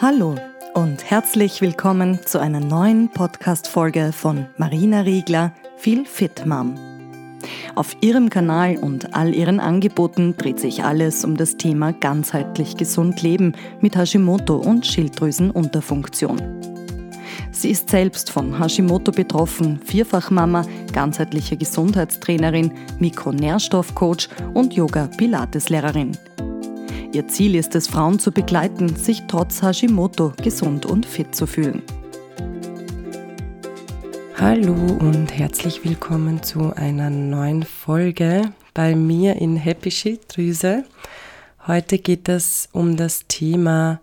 Hallo und herzlich willkommen zu einer neuen Podcast-Folge von Marina Riegler, Viel Fit Mom. Auf ihrem Kanal und all ihren Angeboten dreht sich alles um das Thema ganzheitlich gesund leben mit Hashimoto und Schilddrüsenunterfunktion. Sie ist selbst von Hashimoto betroffen, Vierfachmama, ganzheitliche Gesundheitstrainerin, Mikronährstoffcoach und Yoga-Pilates-Lehrerin. Ihr Ziel ist es, Frauen zu begleiten, sich trotz Hashimoto gesund und fit zu fühlen. Hallo und herzlich willkommen zu einer neuen Folge bei mir in Happy Schilddrüse. Heute geht es um das Thema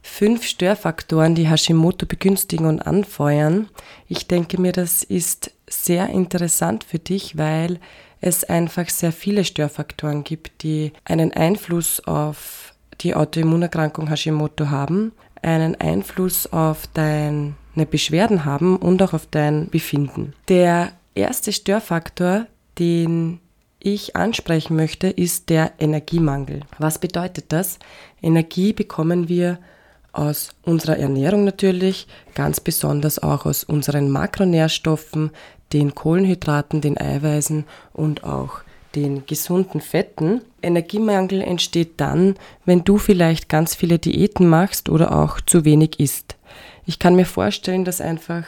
fünf Störfaktoren, die Hashimoto begünstigen und anfeuern. Ich denke mir, das ist sehr interessant für dich, weil es einfach sehr viele Störfaktoren gibt, die einen Einfluss auf die Autoimmunerkrankung Hashimoto haben, einen Einfluss auf deine Beschwerden haben und auch auf dein Befinden. Der erste Störfaktor, den ich ansprechen möchte, ist der Energiemangel. Was bedeutet das? Energie bekommen wir aus unserer Ernährung natürlich, ganz besonders auch aus unseren Makronährstoffen, den Kohlenhydraten, den Eiweißen und auch den gesunden Fetten. Energiemangel entsteht dann, wenn du vielleicht ganz viele Diäten machst oder auch zu wenig isst. Ich kann mir vorstellen, dass einfach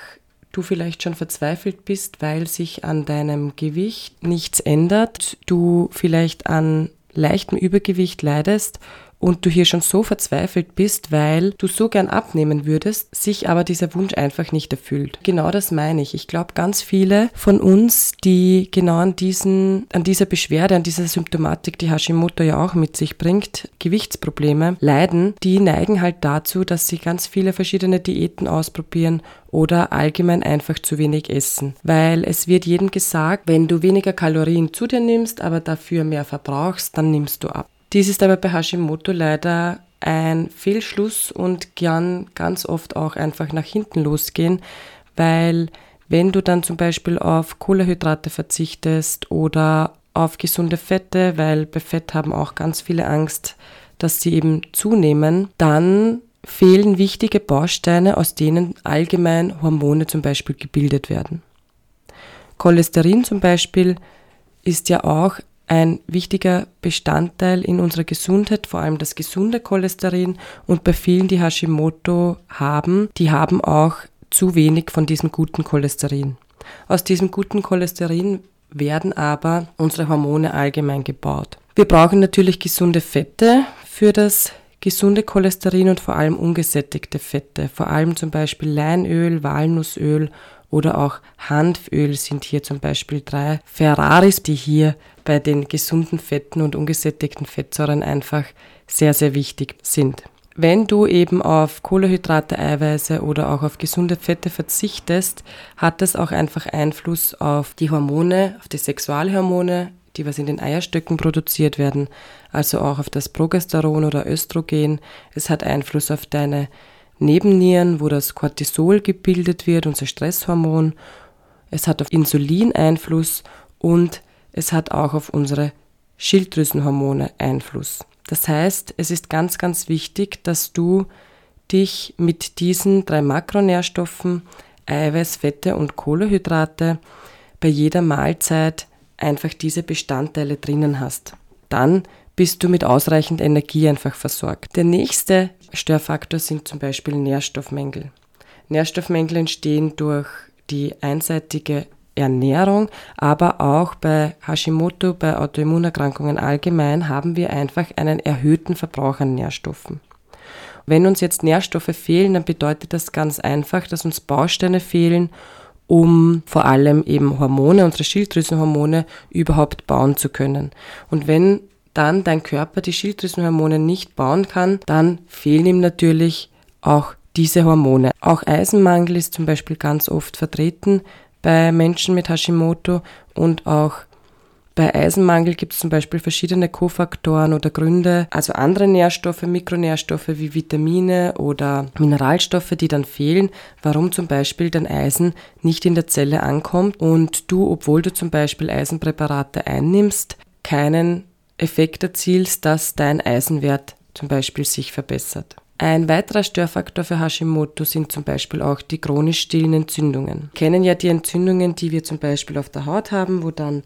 du vielleicht schon verzweifelt bist, weil sich an deinem Gewicht nichts ändert, du vielleicht an leichtem Übergewicht leidest und du hier schon so verzweifelt bist, weil du so gern abnehmen würdest, sich aber dieser Wunsch einfach nicht erfüllt. Genau das meine ich. Ich glaube, ganz viele von uns, die genau an diesen, an dieser Beschwerde, an dieser Symptomatik, die Hashimoto ja auch mit sich bringt, Gewichtsprobleme, leiden, die neigen halt dazu, dass sie ganz viele verschiedene Diäten ausprobieren oder allgemein einfach zu wenig essen. Weil es wird jedem gesagt, wenn du weniger Kalorien zu dir nimmst, aber dafür mehr verbrauchst, dann nimmst du ab. Dies ist aber bei Hashimoto leider ein Fehlschluss und kann ganz oft auch einfach nach hinten losgehen, weil wenn du dann zum Beispiel auf Kohlehydrate verzichtest oder auf gesunde Fette, weil bei Fett haben auch ganz viele Angst, dass sie eben zunehmen, dann fehlen wichtige Bausteine, aus denen allgemein Hormone zum Beispiel gebildet werden. Cholesterin zum Beispiel ist ja auch ein wichtiger Bestandteil in unserer Gesundheit, vor allem das gesunde Cholesterin. Und bei vielen, die Hashimoto haben, die haben auch zu wenig von diesem guten Cholesterin. Aus diesem guten Cholesterin werden aber unsere Hormone allgemein gebaut. Wir brauchen natürlich gesunde Fette für das gesunde Cholesterin und vor allem ungesättigte Fette, vor allem zum Beispiel Leinöl, Walnussöl oder auch Hanföl sind hier zum Beispiel drei Ferraris, die hier bei den gesunden Fetten und ungesättigten Fettsäuren einfach sehr, sehr wichtig sind. Wenn du eben auf Kohlehydrate, Eiweiße oder auch auf gesunde Fette verzichtest, hat das auch einfach Einfluss auf die Hormone, auf die Sexualhormone, die was in den Eierstöcken produziert werden, also auch auf das Progesteron oder Östrogen. Es hat Einfluss auf deine Nebennieren, wo das Cortisol gebildet wird, unser Stresshormon. Es hat auf Insulin Einfluss und es hat auch auf unsere Schilddrüsenhormone Einfluss. Das heißt, es ist ganz, ganz wichtig, dass du dich mit diesen drei Makronährstoffen, Eiweiß, Fette und Kohlehydrate, bei jeder Mahlzeit einfach diese Bestandteile drinnen hast. Dann bist du mit ausreichend Energie einfach versorgt. Der nächste Störfaktor sind zum Beispiel Nährstoffmängel. Nährstoffmängel entstehen durch die einseitige Ernährung, aber auch bei Hashimoto, bei Autoimmunerkrankungen allgemein haben wir einfach einen erhöhten Verbrauch an Nährstoffen. Wenn uns jetzt Nährstoffe fehlen, dann bedeutet das ganz einfach, dass uns Bausteine fehlen, um vor allem eben Hormone, unsere Schilddrüsenhormone überhaupt bauen zu können. Und wenn dann dein Körper die Schilddrüsenhormone nicht bauen kann, dann fehlen ihm natürlich auch diese Hormone. Auch Eisenmangel ist zum Beispiel ganz oft vertreten bei Menschen mit Hashimoto und auch bei Eisenmangel gibt es zum Beispiel verschiedene Kofaktoren oder Gründe, also andere Nährstoffe, Mikronährstoffe wie Vitamine oder Mineralstoffe, die dann fehlen, warum zum Beispiel dein Eisen nicht in der Zelle ankommt und du, obwohl du zum Beispiel Eisenpräparate einnimmst, keinen Effekt erzielst, dass dein Eisenwert zum Beispiel sich verbessert. Ein weiterer Störfaktor für Hashimoto sind zum Beispiel auch die chronisch stillen Entzündungen. Wir kennen ja die Entzündungen, die wir zum Beispiel auf der Haut haben, wo dann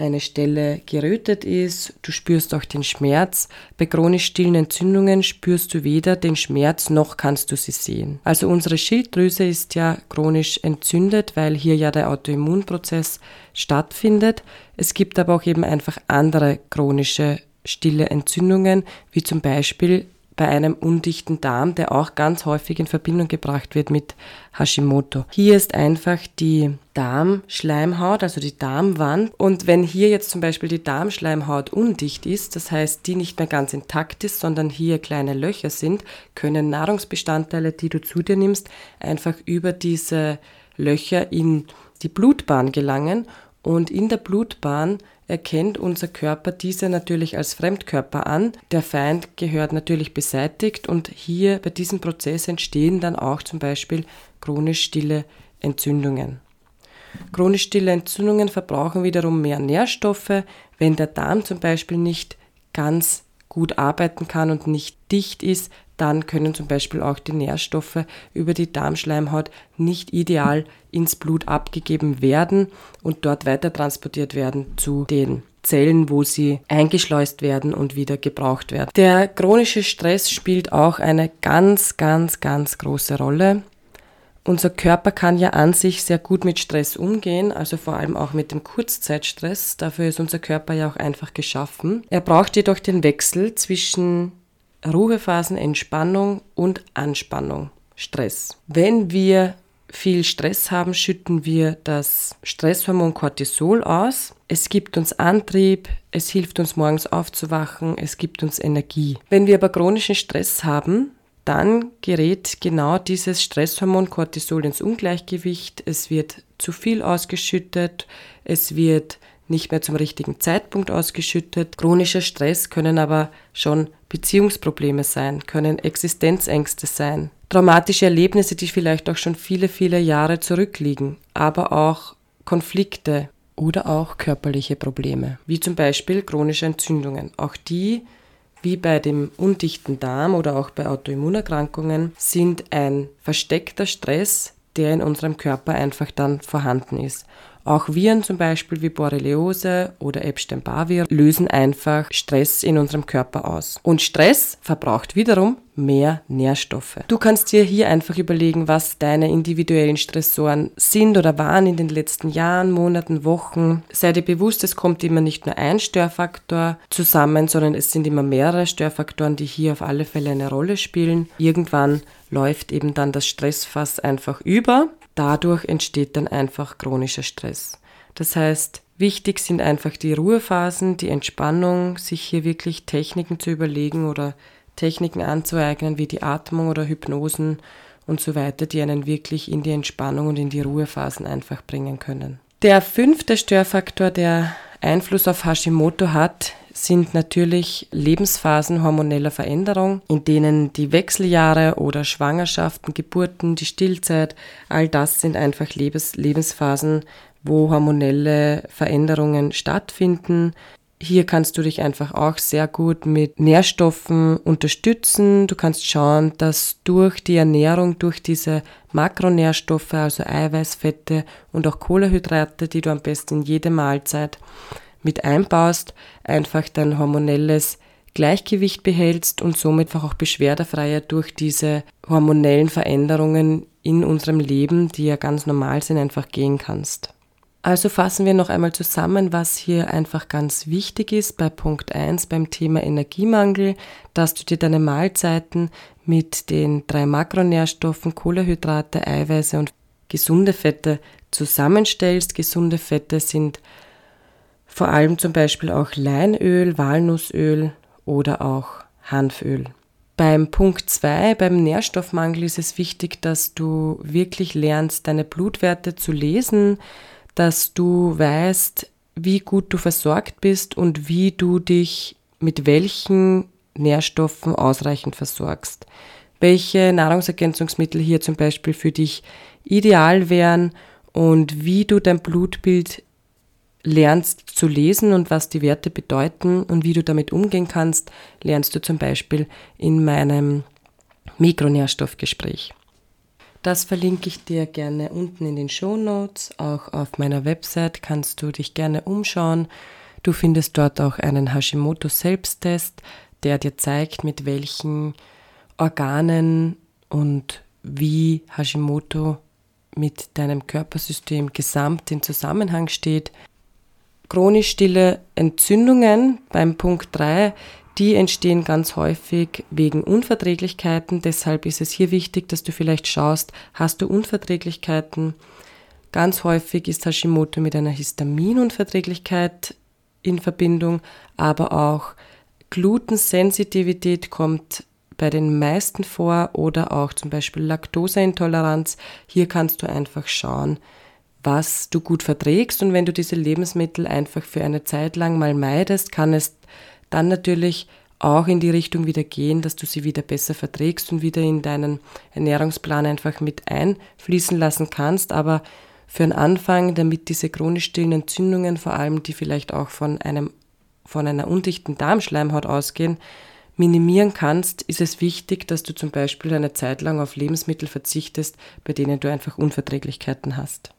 eine Stelle gerötet ist, du spürst auch den Schmerz. Bei chronisch stillen Entzündungen spürst du weder den Schmerz noch kannst du sie sehen. Also unsere Schilddrüse ist ja chronisch entzündet, weil hier ja der Autoimmunprozess stattfindet. Es gibt aber auch eben einfach andere chronische stille Entzündungen, wie zum Beispiel bei einem undichten Darm, der auch ganz häufig in Verbindung gebracht wird mit Hashimoto. Hier ist einfach die Darmschleimhaut, also die Darmwand. Und wenn hier jetzt zum Beispiel die Darmschleimhaut undicht ist, das heißt, die nicht mehr ganz intakt ist, sondern hier kleine Löcher sind, können Nahrungsbestandteile, die du zu dir nimmst, einfach über diese Löcher in die Blutbahn gelangen und in der Blutbahn erkennt unser Körper diese natürlich als Fremdkörper an. Der Feind gehört natürlich beseitigt und hier bei diesem Prozess entstehen dann auch zum Beispiel chronisch stille Entzündungen. Chronisch stille Entzündungen verbrauchen wiederum mehr Nährstoffe, wenn der Darm zum Beispiel nicht ganz gut arbeiten kann und nicht dicht ist, dann können zum Beispiel auch die Nährstoffe über die Darmschleimhaut nicht ideal ins Blut abgegeben werden und dort weiter transportiert werden zu den Zellen, wo sie eingeschleust werden und wieder gebraucht werden. Der chronische Stress spielt auch eine ganz, ganz, ganz große Rolle. Unser Körper kann ja an sich sehr gut mit Stress umgehen, also vor allem auch mit dem Kurzzeitstress. Dafür ist unser Körper ja auch einfach geschaffen. Er braucht jedoch den Wechsel zwischen Ruhephasen, Entspannung und Anspannung, Stress. Wenn wir viel Stress haben, schütten wir das Stresshormon Cortisol aus. Es gibt uns Antrieb, es hilft uns morgens aufzuwachen, es gibt uns Energie. Wenn wir aber chronischen Stress haben, dann gerät genau dieses Stresshormon Cortisol ins Ungleichgewicht. Es wird zu viel ausgeschüttet, es wird nicht mehr zum richtigen Zeitpunkt ausgeschüttet. Chronischer Stress können aber schon Beziehungsprobleme sein, können Existenzängste sein, traumatische Erlebnisse, die vielleicht auch schon viele, viele Jahre zurückliegen, aber auch Konflikte oder auch körperliche Probleme, wie zum Beispiel chronische Entzündungen. Auch die, wie bei dem undichten Darm oder auch bei Autoimmunerkrankungen, sind ein versteckter Stress, der in unserem Körper einfach dann vorhanden ist. Auch Viren zum Beispiel wie Borreliose oder Epstein-Barr-Virus lösen einfach Stress in unserem Körper aus. Und Stress verbraucht wiederum mehr Nährstoffe. Du kannst dir hier einfach überlegen, was deine individuellen Stressoren sind oder waren in den letzten Jahren, Monaten, Wochen. Sei dir bewusst, es kommt immer nicht nur ein Störfaktor zusammen, sondern es sind immer mehrere Störfaktoren, die hier auf alle Fälle eine Rolle spielen. Irgendwann läuft eben dann das Stressfass einfach über dadurch entsteht dann einfach chronischer Stress. Das heißt, wichtig sind einfach die Ruhephasen, die Entspannung, sich hier wirklich Techniken zu überlegen oder Techniken anzueignen, wie die Atmung oder Hypnosen und so weiter, die einen wirklich in die Entspannung und in die Ruhephasen einfach bringen können. Der fünfte Störfaktor, der Einfluss auf Hashimoto hat, sind natürlich Lebensphasen hormoneller Veränderung, in denen die Wechseljahre oder Schwangerschaften, Geburten, die Stillzeit, all das sind einfach Lebens Lebensphasen, wo hormonelle Veränderungen stattfinden. Hier kannst du dich einfach auch sehr gut mit Nährstoffen unterstützen. Du kannst schauen, dass durch die Ernährung, durch diese Makronährstoffe, also Eiweißfette und auch Kohlehydrate, die du am besten in jede Mahlzeit mit einbaust, einfach dein hormonelles Gleichgewicht behältst und somit auch beschwerdefreier durch diese hormonellen Veränderungen in unserem Leben, die ja ganz normal sind, einfach gehen kannst. Also fassen wir noch einmal zusammen, was hier einfach ganz wichtig ist bei Punkt 1 beim Thema Energiemangel, dass du dir deine Mahlzeiten mit den drei Makronährstoffen Kohlehydrate, Eiweiße und gesunde Fette zusammenstellst. Gesunde Fette sind vor allem zum Beispiel auch Leinöl, Walnussöl oder auch Hanföl. Beim Punkt 2, beim Nährstoffmangel ist es wichtig, dass du wirklich lernst, deine Blutwerte zu lesen, dass du weißt, wie gut du versorgt bist und wie du dich mit welchen Nährstoffen ausreichend versorgst. Welche Nahrungsergänzungsmittel hier zum Beispiel für dich ideal wären und wie du dein Blutbild lernst zu lesen und was die Werte bedeuten und wie du damit umgehen kannst, lernst du zum Beispiel in meinem Mikronährstoffgespräch. Das verlinke ich dir gerne unten in den Show Notes. Auch auf meiner Website kannst du dich gerne umschauen. Du findest dort auch einen Hashimoto-Selbsttest, der dir zeigt, mit welchen Organen und wie Hashimoto mit deinem Körpersystem gesamt in Zusammenhang steht. Chronisch stille Entzündungen beim Punkt 3, die entstehen ganz häufig wegen Unverträglichkeiten. Deshalb ist es hier wichtig, dass du vielleicht schaust, hast du Unverträglichkeiten? Ganz häufig ist Hashimoto mit einer Histaminunverträglichkeit in Verbindung, aber auch Glutensensitivität kommt bei den meisten vor oder auch zum Beispiel Laktoseintoleranz. Hier kannst du einfach schauen, was du gut verträgst und wenn du diese Lebensmittel einfach für eine Zeit lang mal meidest, kann es dann natürlich auch in die Richtung wieder gehen, dass du sie wieder besser verträgst und wieder in deinen Ernährungsplan einfach mit einfließen lassen kannst. Aber für einen Anfang, damit diese chronisch stillen Entzündungen, vor allem die vielleicht auch von einem von einer undichten Darmschleimhaut ausgehen, minimieren kannst, ist es wichtig, dass du zum Beispiel eine Zeit lang auf Lebensmittel verzichtest, bei denen du einfach Unverträglichkeiten hast.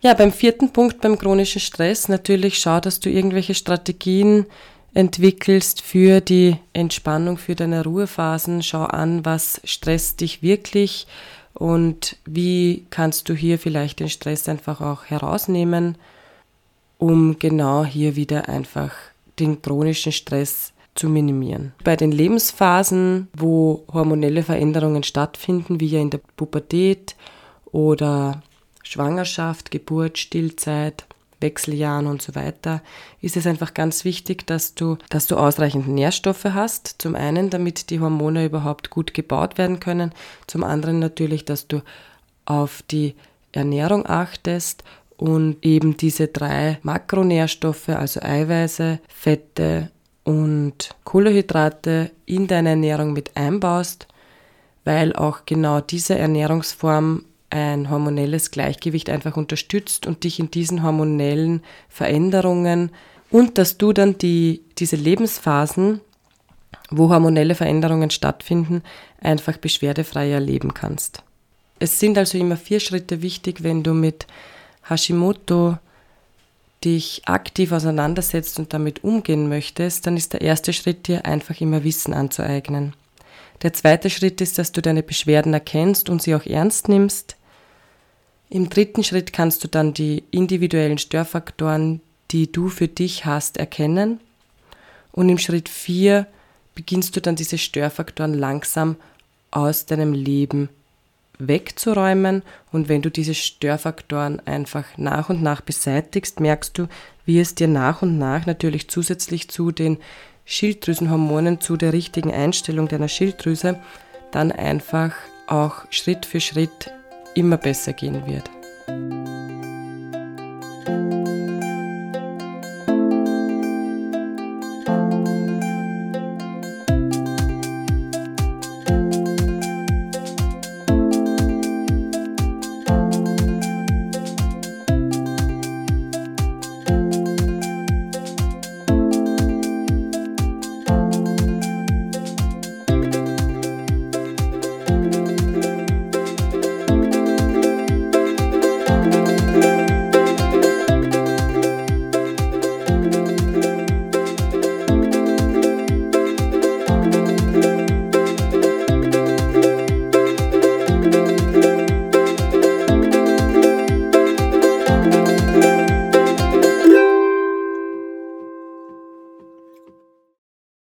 Ja, beim vierten Punkt, beim chronischen Stress, natürlich schau, dass du irgendwelche Strategien entwickelst für die Entspannung, für deine Ruhephasen. Schau an, was stresst dich wirklich und wie kannst du hier vielleicht den Stress einfach auch herausnehmen, um genau hier wieder einfach den chronischen Stress zu minimieren. Bei den Lebensphasen, wo hormonelle Veränderungen stattfinden, wie ja in der Pubertät oder Schwangerschaft, Geburt, Stillzeit, Wechseljahren und so weiter, ist es einfach ganz wichtig, dass du, dass du ausreichend Nährstoffe hast. Zum einen, damit die Hormone überhaupt gut gebaut werden können. Zum anderen natürlich, dass du auf die Ernährung achtest und eben diese drei Makronährstoffe, also Eiweiße, Fette und Kohlenhydrate in deine Ernährung mit einbaust, weil auch genau diese Ernährungsform ein hormonelles Gleichgewicht einfach unterstützt und dich in diesen hormonellen Veränderungen und dass du dann die, diese Lebensphasen, wo hormonelle Veränderungen stattfinden, einfach beschwerdefrei erleben kannst. Es sind also immer vier Schritte wichtig, wenn du mit Hashimoto dich aktiv auseinandersetzt und damit umgehen möchtest, dann ist der erste Schritt dir einfach immer Wissen anzueignen. Der zweite Schritt ist, dass du deine Beschwerden erkennst und sie auch ernst nimmst. Im dritten Schritt kannst du dann die individuellen Störfaktoren, die du für dich hast, erkennen. Und im Schritt vier beginnst du dann diese Störfaktoren langsam aus deinem Leben wegzuräumen. Und wenn du diese Störfaktoren einfach nach und nach beseitigst, merkst du, wie es dir nach und nach natürlich zusätzlich zu den Schilddrüsenhormonen, zu der richtigen Einstellung deiner Schilddrüse, dann einfach auch Schritt für Schritt immer besser gehen wird.